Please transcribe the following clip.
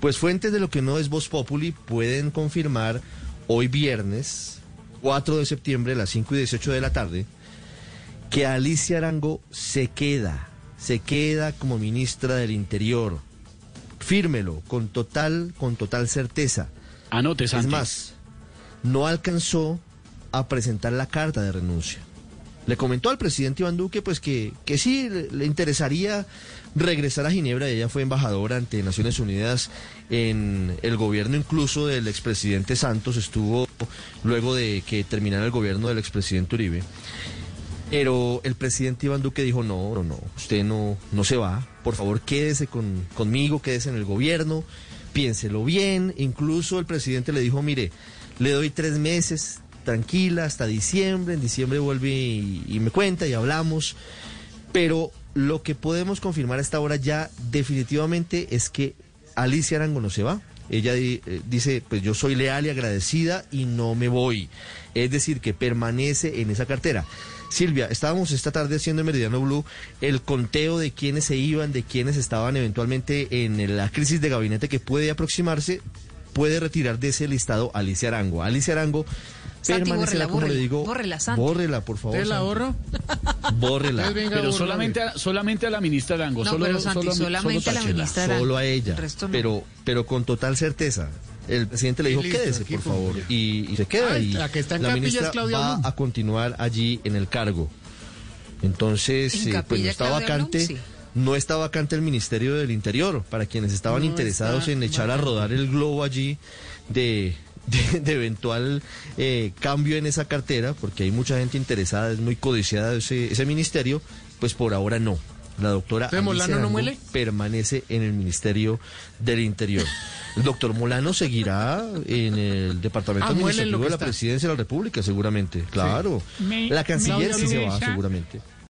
Pues fuentes de lo que no es Voz Populi pueden confirmar hoy viernes, 4 de septiembre, a las 5 y 18 de la tarde, que Alicia Arango se queda, se queda como ministra del Interior. Fírmelo, con total, con total certeza. Anote, Es Santi. más, no alcanzó a presentar la carta de renuncia. Le comentó al presidente Iván Duque pues que, que sí le, interesaría regresar a Ginebra. Ella fue embajadora ante Naciones Unidas en el gobierno incluso del expresidente Santos. Estuvo luego de que terminara el gobierno del expresidente Uribe. Pero el presidente Iván Duque dijo, no, no, no, usted no, no se va, por favor quédese con, conmigo, quédese en el gobierno, piénselo bien. Incluso el presidente le dijo, mire, le doy tres meses, tranquila, hasta diciembre, en diciembre vuelve y, me cuenta y hablamos. Pero lo que podemos confirmar a esta hora ya definitivamente es que Alicia Arango no se va. Ella eh, dice, pues yo soy leal y agradecida y no me voy. Es decir, que permanece en esa cartera. Silvia, estábamos esta tarde haciendo en Meridiano Blue el conteo de quienes se iban, de quienes estaban eventualmente en la crisis de gabinete que puede aproximarse. Puede retirar de ese listado Alicia Arango. Alicia Arango Bórrela, como le digo. bórrela, Santi. Bórrela, por favor. ¿Te la ahorro? Bórrela. Venga, Pero solamente a, solamente a la ministra Arango. No, solo, pero Santi, solo, solamente a la ministra Arango. Solo a ella. El resto no. Pero, pero con total certeza. El presidente le dijo, Listo, quédese, por favor. Y, y se queda. Ah, y la que está en la capilla es ministra Claudia va Blum. a continuar allí en el cargo. Entonces, En eh, pues no está Claudia vacante. Blum, sí. No está vacante el Ministerio del Interior para quienes estaban No interesados en echar a rodar el globo allí de, de, de eventual eh, cambio en esa cartera, porque hay mucha gente interesada, es muy codiciada ese, ese ministerio, pues por ahora no. La doctora ¿Entonces Alicia Molano no muele? permanece en el Ministerio del Interior. El doctor Molano seguirá en el Departamento Ah, Administrativo de la está. Presidencia de la República, seguramente. Claro. Me- la canciller sí se va, seguramente.